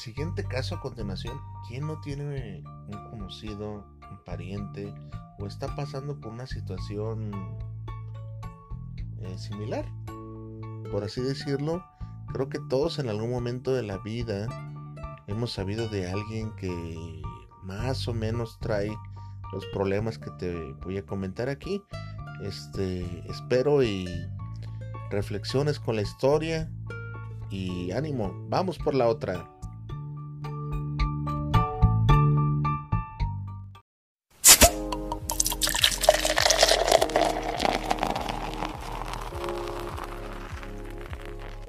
siguiente caso a continuación, ¿quién no tiene un conocido, un pariente o está pasando por una situación eh, similar? Por así decirlo, creo que todos en algún momento de la vida hemos sabido de alguien que más o menos trae los problemas que te voy a comentar aquí. Este, espero y reflexiones con la historia y ánimo, vamos por la otra.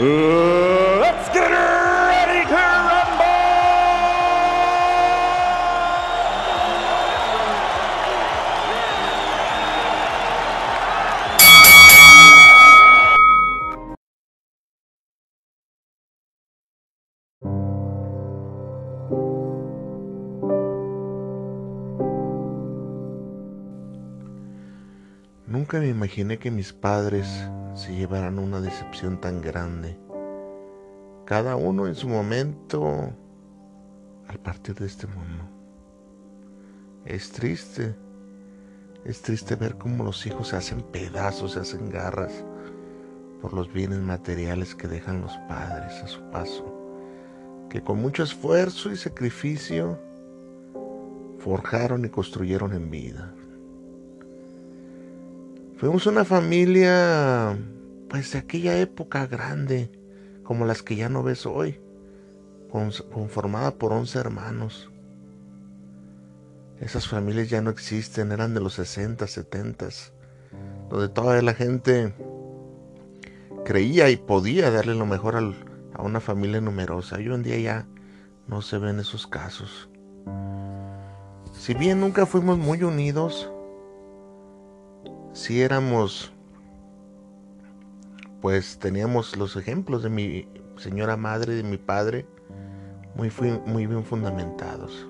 let's get ready to rumble! Nunca me imaginé que mis padres se llevaran una decepción tan grande. Cada uno en su momento al partir de este mundo. Es triste, es triste ver cómo los hijos se hacen pedazos, se hacen garras por los bienes materiales que dejan los padres a su paso, que con mucho esfuerzo y sacrificio forjaron y construyeron en vida. Fuimos una familia, pues de aquella época grande, como las que ya no ves hoy, conformada por 11 hermanos. Esas familias ya no existen, eran de los 60, 70, donde toda la gente creía y podía darle lo mejor a una familia numerosa. Hoy en día ya no se ven esos casos. Si bien nunca fuimos muy unidos, si éramos, pues teníamos los ejemplos de mi señora madre, de mi padre, muy, muy bien fundamentados.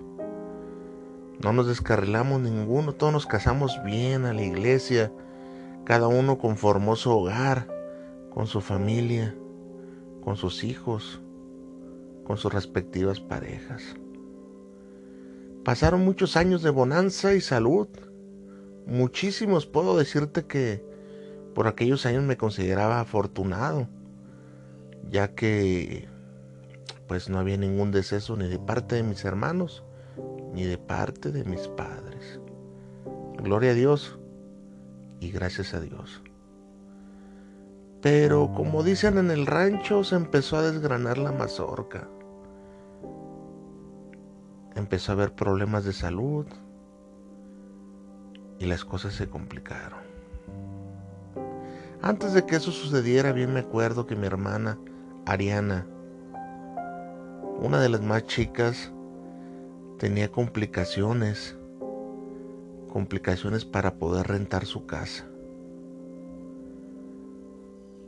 No nos descarrilamos ninguno, todos nos casamos bien a la iglesia, cada uno conformó su hogar, con su familia, con sus hijos, con sus respectivas parejas. Pasaron muchos años de bonanza y salud muchísimos puedo decirte que por aquellos años me consideraba afortunado, ya que pues no había ningún deceso ni de parte de mis hermanos, ni de parte de mis padres. Gloria a Dios y gracias a Dios. Pero como dicen en el rancho, se empezó a desgranar la mazorca. Empezó a haber problemas de salud, y las cosas se complicaron. Antes de que eso sucediera, bien me acuerdo que mi hermana, Ariana, una de las más chicas, tenía complicaciones, complicaciones para poder rentar su casa.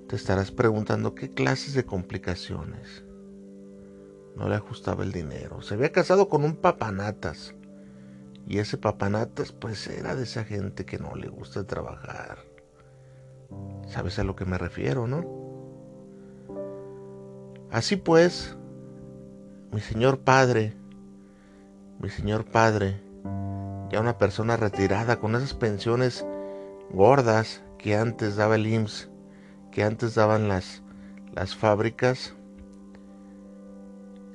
Te estarás preguntando qué clases de complicaciones. No le ajustaba el dinero. Se había casado con un papanatas y ese papanatas pues era de esa gente que no le gusta trabajar. ¿Sabes a lo que me refiero, no? Así pues, mi señor padre, mi señor padre, ya una persona retirada con esas pensiones gordas que antes daba el IMSS, que antes daban las, las fábricas,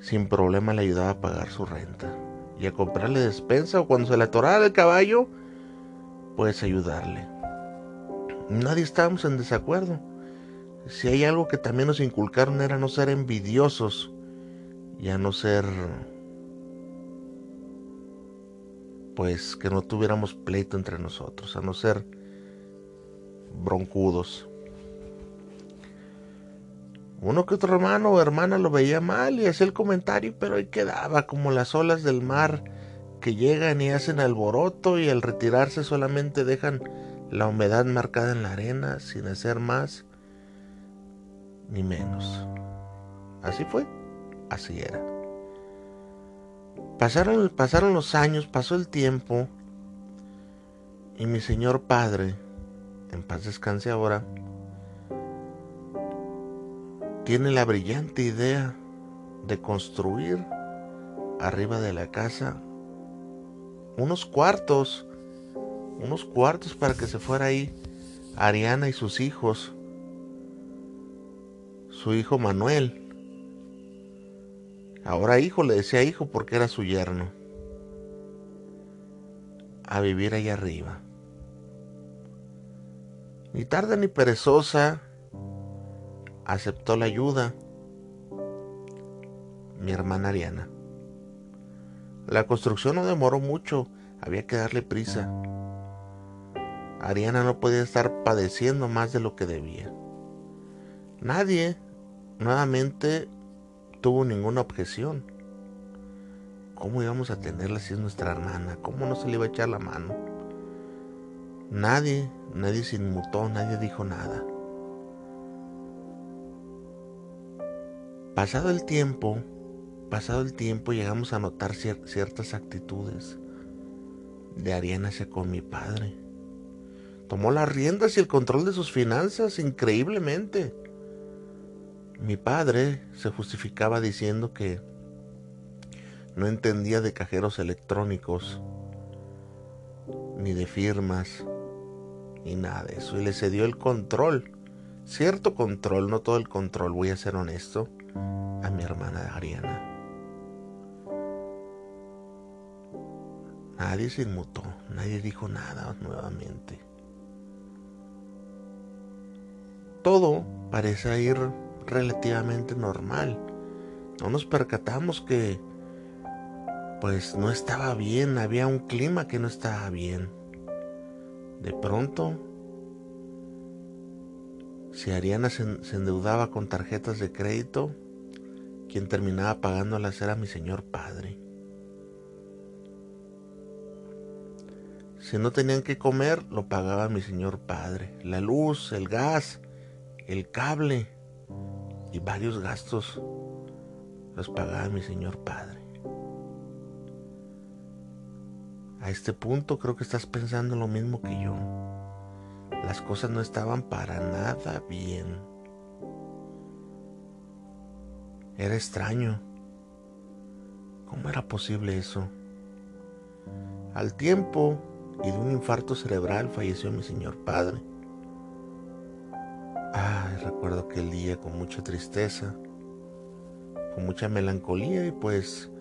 sin problema le ayudaba a pagar su renta y a comprarle despensa o cuando se le atorara el caballo, puedes ayudarle. Nadie estábamos en desacuerdo. Si hay algo que también nos inculcaron era no ser envidiosos y a no ser pues que no tuviéramos pleito entre nosotros, a no ser broncudos. Uno que otro hermano o hermana lo veía mal y hacía el comentario, pero ahí quedaba como las olas del mar que llegan y hacen alboroto y al retirarse solamente dejan la humedad marcada en la arena sin hacer más ni menos. Así fue, así era. Pasaron, pasaron los años, pasó el tiempo y mi señor padre, en paz descanse ahora, tiene la brillante idea de construir arriba de la casa unos cuartos, unos cuartos para que se fuera ahí Ariana y sus hijos, su hijo Manuel, ahora hijo, le decía hijo porque era su yerno, a vivir allá arriba. Ni tarde ni perezosa, aceptó la ayuda mi hermana Ariana. La construcción no demoró mucho, había que darle prisa. Ariana no podía estar padeciendo más de lo que debía. Nadie, nuevamente, tuvo ninguna objeción. ¿Cómo íbamos a tenerla si es nuestra hermana? ¿Cómo no se le iba a echar la mano? Nadie, nadie se inmutó, nadie dijo nada. Pasado el tiempo, pasado el tiempo llegamos a notar ciertas actitudes de Ariana hacia con mi padre. Tomó las riendas y el control de sus finanzas increíblemente. Mi padre se justificaba diciendo que no entendía de cajeros electrónicos, ni de firmas, ni nada de eso. Y le cedió el control, cierto control, no todo el control, voy a ser honesto, a mi hermana Ariana. Nadie se inmutó, nadie dijo nada nuevamente. Todo parece ir relativamente normal. No nos percatamos que pues no estaba bien, había un clima que no estaba bien. De pronto, si Ariana se, endeudaba con tarjetas de crédito, quien terminaba pagándolas era mi señor padre. Si no tenían que comer, lo pagaba mi señor padre. La luz, el gas, el cable y varios gastos los pagaba mi señor padre. A este punto creo que estás pensando lo mismo que yo. Las cosas no estaban para nada bien. Era extraño. ¿Cómo era posible eso? Al tiempo y de un infarto cerebral falleció mi señor padre. Recuerdo aquel día con mucha tristeza, con mucha melancolía y pues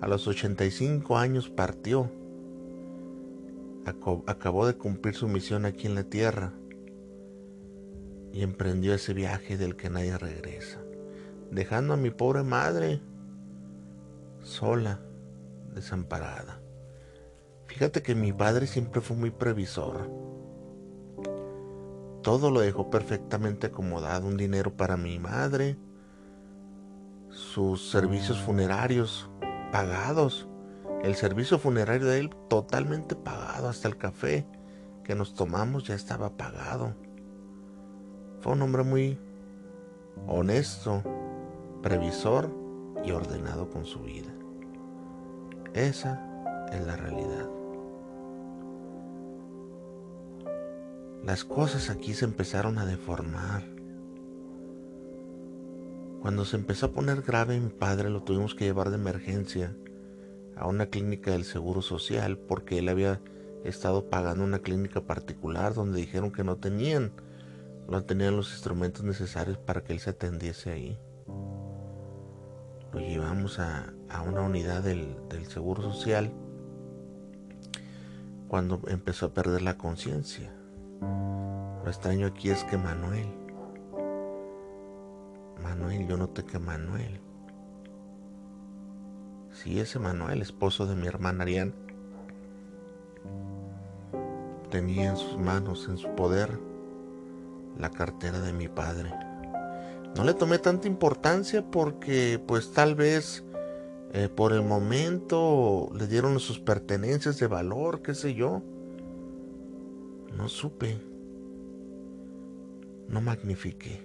a los 85 años partió. Acabó de cumplir su misión aquí en la tierra y emprendió ese viaje del que nadie regresa, dejando a mi pobre madre sola, desamparada. Fíjate que mi padre siempre fue muy previsor todo lo dejó perfectamente acomodado, un dinero para mi madre, sus servicios funerarios pagados, el servicio funerario de él totalmente pagado, hasta el café que nos tomamos ya estaba pagado. Fue un hombre muy honesto, previsor y ordenado con su vida. Esa es la realidad. Las cosas aquí se empezaron a deformar. Cuando se empezó a poner grave mi padre lo tuvimos que llevar de emergencia a una clínica del Seguro Social porque él había estado pagando una clínica particular donde dijeron que no tenían, no tenían los instrumentos necesarios para que él se atendiese ahí. Lo llevamos a, una unidad del, del Seguro Social cuando empezó a perder la conciencia. Lo extraño aquí es que Manuel, Manuel, yo noté que Manuel, si ese Manuel, esposo de mi hermana Arián, tenía en sus manos, en su poder, la cartera de mi padre. no le tomé tanta importancia porque pues tal vez eh, por el momento le dieron sus pertenencias de valor, qué sé yo. No supe. No magnifiqué.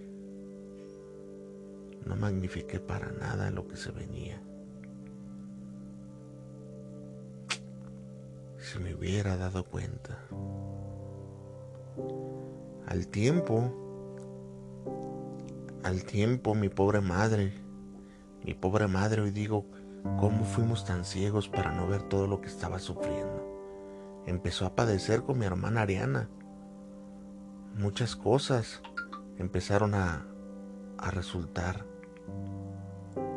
No magnifiqué para nada lo que se venía. Si me hubiera dado cuenta. Al tiempo, al tiempo, mi pobre madre, mi pobre madre, hoy digo, ¿cómo fuimos tan ciegos para no ver todo lo que estaba sufriendo? Empezó a padecer con mi hermana Ariana. Muchas cosas empezaron a, a resultar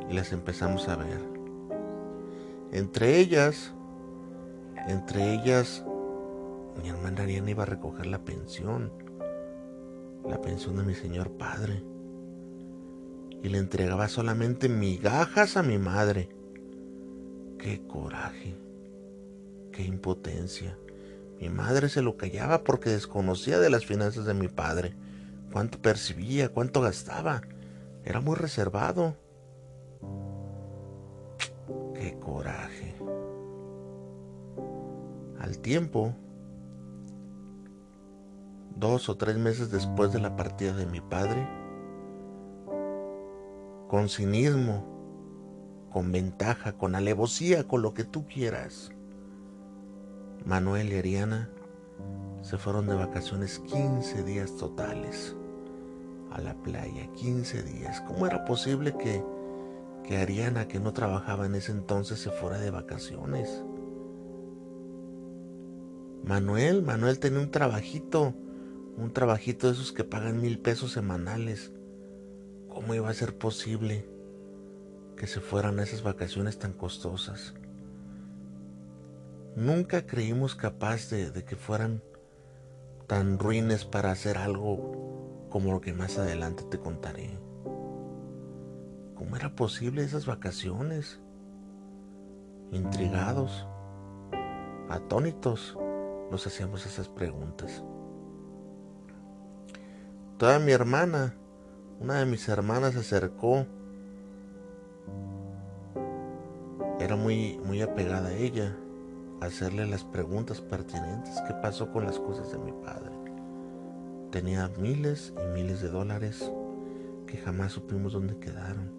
y las empezamos a ver. Entre ellas, entre ellas, mi hermana Ariana iba a recoger la pensión, la pensión de mi señor padre, y le entregaba solamente migajas a mi madre. Qué coraje, qué impotencia. Mi madre se lo callaba porque desconocía de las finanzas de mi padre, cuánto percibía, cuánto gastaba. Era muy reservado. Qué coraje. Al tiempo, dos o tres meses después de la partida de mi padre, con cinismo, con ventaja, con alevosía, con lo que tú quieras, Manuel y Ariana se fueron de vacaciones 15 días totales a la playa, 15 días. ¿Cómo era posible que, que Ariana, que no trabajaba en ese entonces, se fuera de vacaciones? Manuel, Manuel tenía un trabajito, un trabajito de esos que pagan mil pesos semanales. ¿Cómo iba a ser posible que se fueran a esas vacaciones tan costosas? Nunca creímos capaz de, de que fueran tan ruines para hacer algo como lo que más adelante te contaré. ¿Cómo era posible esas vacaciones? Intrigados, atónitos, nos hacíamos esas preguntas. Toda mi hermana, una de mis hermanas se acercó. Era muy, muy apegada a ella, hacerle las preguntas pertinentes. ¿Qué pasó con las cosas de mi padre? Tenía miles y miles de dólares que jamás supimos dónde quedaron.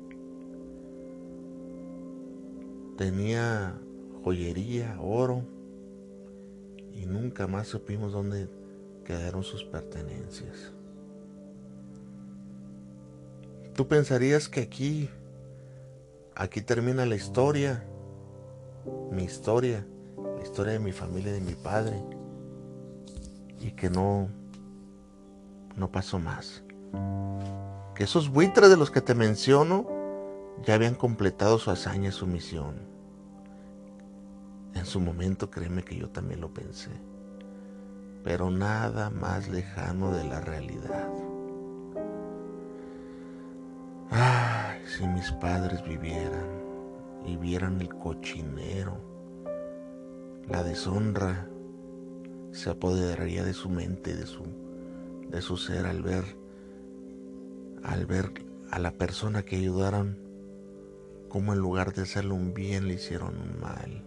Tenía joyería, oro, y nunca más supimos dónde quedaron sus pertenencias. Tú pensarías que aquí, aquí termina la historia, mi historia, la historia de mi familia, de mi padre, y que no, no pasó más. Que esos buitres de los que te menciono ya habían completado su hazaña, su misión. En su momento créeme que yo también lo pensé, pero nada más lejano de la realidad. Ay, si mis padres vivieran y vieran el cochinero, la deshonra se apoderaría de su mente, de su de su ser al ver al ver a la persona que ayudaron como en lugar de hacerle un bien le hicieron un mal.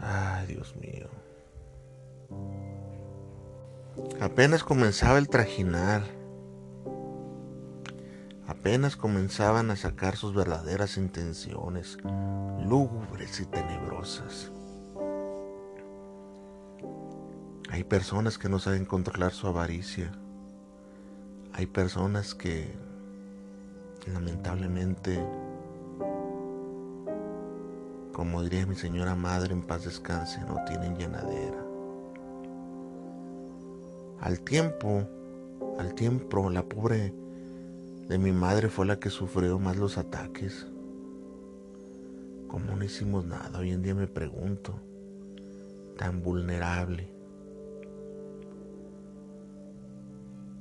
Ay, Dios mío. Apenas comenzaba el trajinar. Apenas comenzaban a sacar sus verdaderas intenciones, lúgubres y tenebrosas. Hay personas que no saben controlar su avaricia. Hay personas que lamentablemente, como diría mi señora madre en paz descanse, no tienen llenadera. Al tiempo, al tiempo, la pobre de mi madre fue la que sufrió más los ataques. ¿Cómo no hicimos nada? Hoy en día me pregunto, tan vulnerable.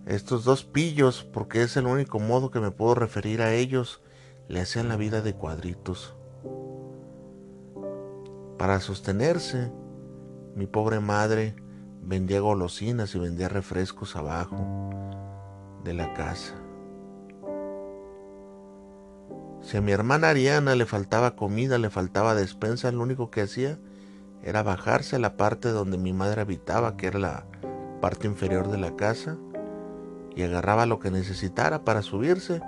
Estos dos pillos, porque es el único modo que me puedo referir a ellos, le hacían la vida de cuadritos. Para sostenerse, mi pobre madre vendía golosinas y vendía refrescos abajo, de la casa. Si a mi hermana Ariana le faltaba comida, le faltaba despensa, lo único que hacía era bajarse a la parte donde mi madre habitaba, que era la parte inferior de la casa, y agarraba lo que necesitara para subirse.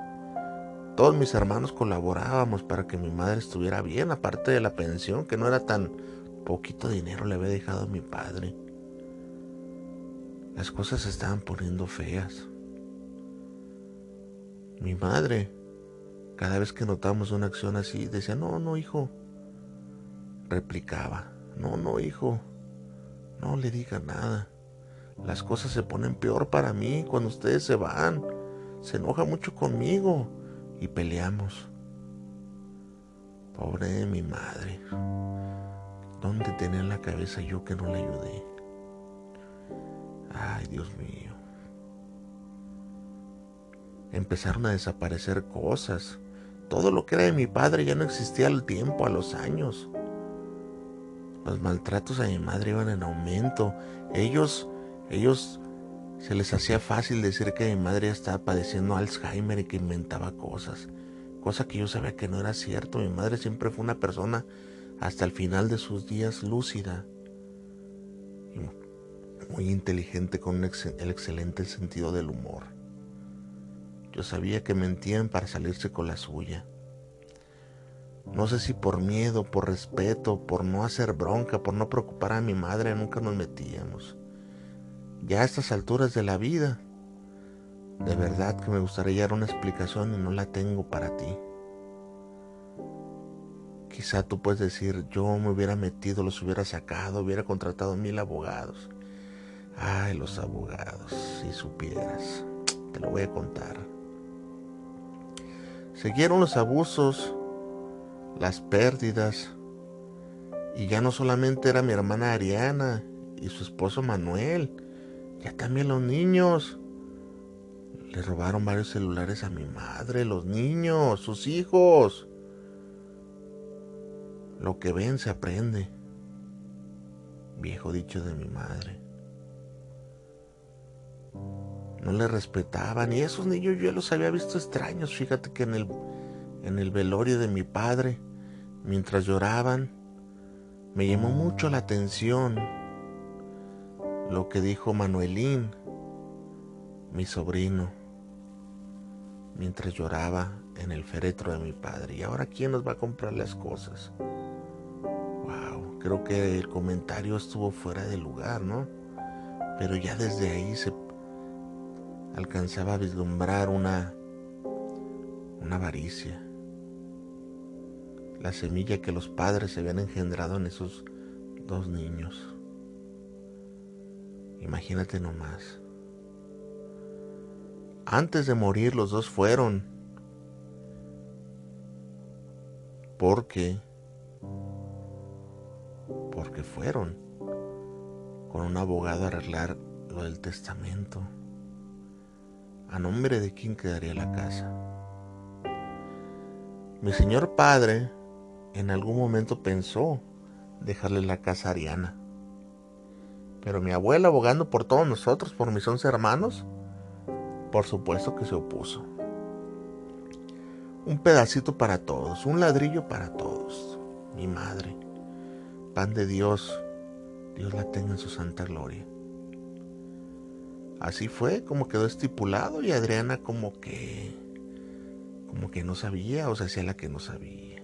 Todos mis hermanos colaborábamos para que mi madre estuviera bien, aparte de la pensión, que no era tan poquito dinero le había dejado a mi padre. Las cosas se estaban poniendo feas. Mi madre, cada vez que notábamos una acción así, decía, no, no, hijo. Replicaba, no, no, hijo, no le diga nada. Las cosas se ponen peor para mí cuando ustedes se van. Se enoja mucho conmigo y peleamos. Pobre de mi madre. ¿Dónde tenía la cabeza yo que no le ayudé? Ay, Dios mío. Empezaron a desaparecer cosas. Todo lo que era de mi padre ya no existía al tiempo, a los años. Los maltratos a mi madre iban en aumento. Ellos, ellos se les hacía fácil decir que mi madre estaba padeciendo Alzheimer y que inventaba cosas. Cosa que yo sabía que no era cierto. Mi madre siempre fue una persona hasta el final de sus días lúcida muy inteligente con el excelente sentido del humor. Yo sabía que mentían para salirse con la suya. No sé si por miedo, por respeto, por no hacer bronca, por no preocupar a mi madre, nunca nos metíamos. Ya a estas alturas de la vida, de verdad que me gustaría dar una explicación y no la tengo para ti. Quizá tú puedes decir, yo me hubiera metido, los hubiera sacado, hubiera contratado mil abogados. Ay, los abogados, si supieras, te lo voy a contar. Siguieron los abusos, las pérdidas, y ya no solamente era mi hermana Ariana y su esposo Manuel, ya también los niños. Le robaron varios celulares a mi madre, los niños, sus hijos. Lo que ven se aprende. Viejo dicho de mi madre. No le respetaban y esos niños yo los había visto extraños. Fíjate que en el, en el velorio de mi padre, mientras lloraban, me llamó mucho la atención lo que dijo Manuelín, mi sobrino, mientras lloraba en el féretro de mi padre. ¿Y ahora quién nos va a comprar las cosas? Creo que el comentario estuvo fuera de lugar, ¿no? Pero ya desde ahí se alcanzaba a vislumbrar una, una avaricia. La semilla que los padres se habían engendrado en esos dos niños. Imagínate nomás. Antes de morir los dos fueron. Porque porque fueron con un abogado a arreglar lo del testamento. ¿A nombre de quién quedaría la casa? Mi señor padre en algún momento pensó dejarle la casa a Ariana. Pero mi abuela, abogando por todos nosotros, por mis once hermanos, por supuesto que se opuso. Un pedacito para todos, un ladrillo para todos. Mi madre pan de Dios, Dios la tenga en su santa gloria. Así fue como quedó estipulado y Adriana como que como que no sabía o se hacía la que no sabía.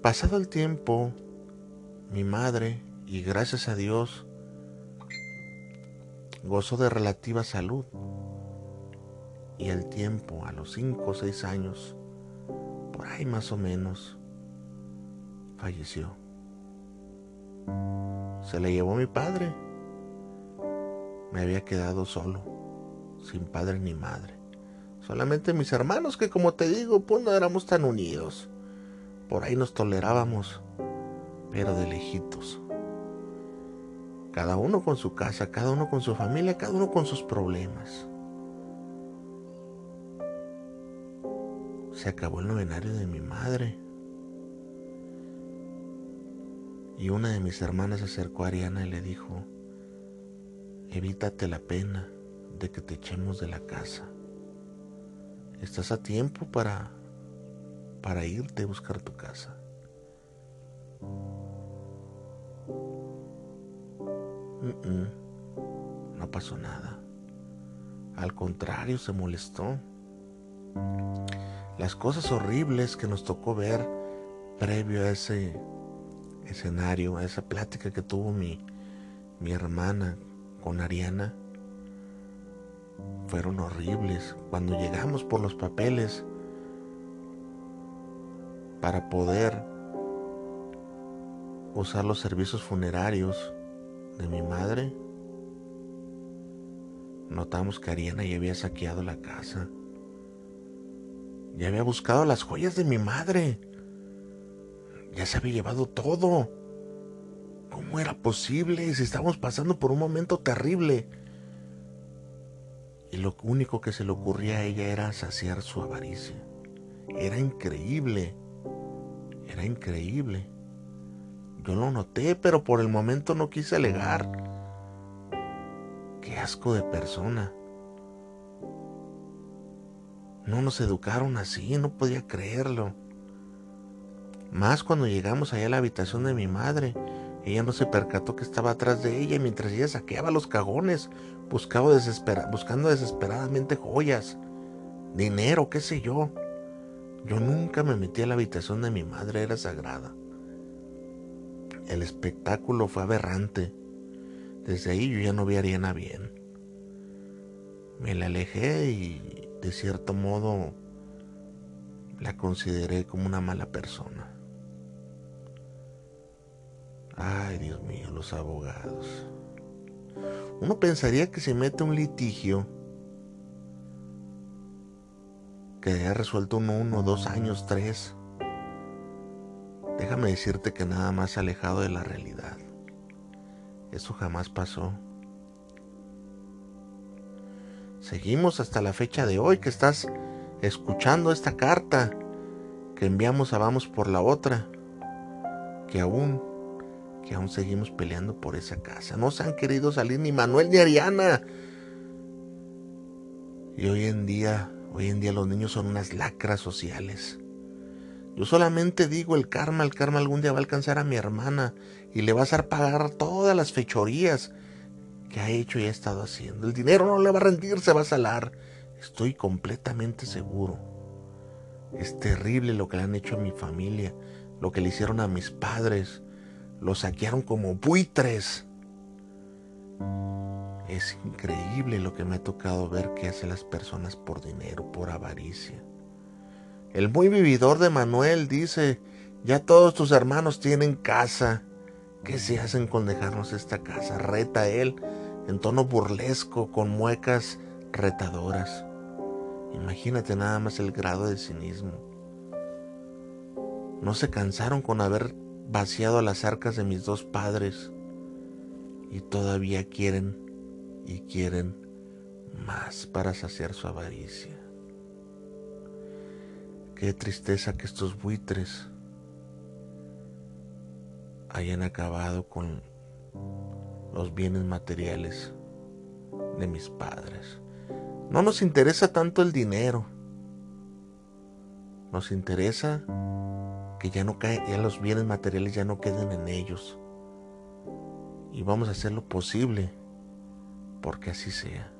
Pasado el tiempo, mi madre, y gracias a Dios, gozó de relativa salud. Y el tiempo, a los cinco o seis años, por ahí más o menos, falleció. Se la llevó mi padre. Me había quedado solo, sin padre ni madre. Solamente mis hermanos que como te digo, pues no éramos tan unidos. Por ahí nos tolerábamos, pero de lejitos. Cada uno con su casa, cada uno con su familia, cada uno con sus problemas. Se acabó el novenario de mi madre. Y una de mis hermanas se acercó a Ariana y le dijo, evítate la pena, de que te echemos de la casa. Estás a tiempo para para irte a buscar tu casa. No pasó nada. Al contrario, se molestó. Las cosas horribles que nos tocó ver previo a ese escenario, a esa plática que tuvo mi, mi hermana con Ariana, fueron horribles. Cuando llegamos por los papeles, para poder usar los servicios funerarios de mi madre, notamos que Ariana ya había saqueado la casa. Ya había buscado las joyas de mi madre. Ya se había llevado todo. ¿Cómo era posible si estábamos pasando por un momento terrible? Y lo único que se le ocurría a ella era saciar su avaricia. Era increíble. Era increíble. Yo lo noté, pero por el momento no quise alegar. Qué asco de persona. No nos educaron así, no podía creerlo. Más cuando llegamos allá a la habitación de mi madre. Ella no se percató que estaba atrás de ella mientras ella saqueaba los cagones, buscaba buscando desesperadamente joyas, dinero, qué sé yo. Yo nunca me metí a la habitación de mi madre, era sagrada. El espectáculo fue aberrante. Desde ahí yo ya no vi a Ariana bien. Me la alejé y de cierto modo la consideré como una mala persona. Ay, Dios mío, los abogados. Uno pensaría que se mete un litigio que haya resuelto uno, uno, dos años, tres. Déjame decirte que nada más alejado de la realidad. Eso jamás pasó. Seguimos hasta la fecha de hoy que estás escuchando esta carta que enviamos a Vamos por la otra, que aún, que aún seguimos peleando por esa casa. No se han querido salir ni Manuel ni Ariana. Y hoy en día Hoy en día los niños son unas lacras sociales. Yo solamente digo el karma, el karma algún día va a alcanzar a mi hermana y le va a hacer pagar todas las fechorías que ha hecho y ha estado haciendo. El dinero no le va a rendir, se va a salar. Estoy completamente seguro. Es terrible lo que le han hecho a mi familia, lo que le hicieron a mis padres. Lo saquearon como buitres. Es increíble lo que me ha tocado ver que hacen las personas por dinero, por avaricia. El muy vividor de Manuel dice, ya todos tus hermanos tienen casa. ¿Qué se hacen con dejarnos esta casa? Reta él en tono burlesco, con muecas retadoras. Imagínate nada más el grado de cinismo. No se cansaron con haber vaciado las arcas de mis dos padres y todavía quieren y quieren más para saciar su avaricia. Qué tristeza que estos buitres hayan acabado con los bienes materiales de mis padres. No nos interesa tanto el dinero. Nos interesa que ya no ya los bienes materiales ya no queden en ellos. Y vamos a hacer lo posible porque así sea.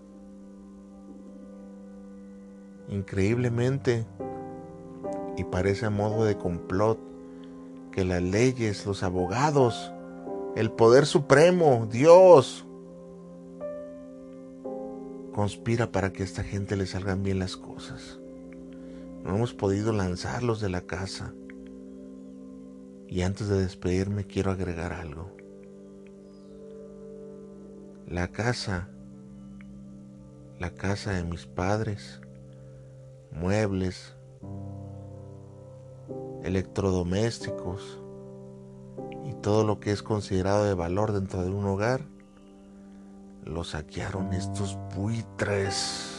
Increíblemente, y parece a modo de complot, que las leyes, los abogados, el poder supremo, Dios, conspira para que a esta gente le salgan bien las cosas. No hemos podido lanzarlos de la casa. Y antes de despedirme quiero agregar algo. La casa la casa de mis padres, muebles, electrodomésticos y todo lo que es considerado de valor dentro de un hogar, lo saquearon estos buitres.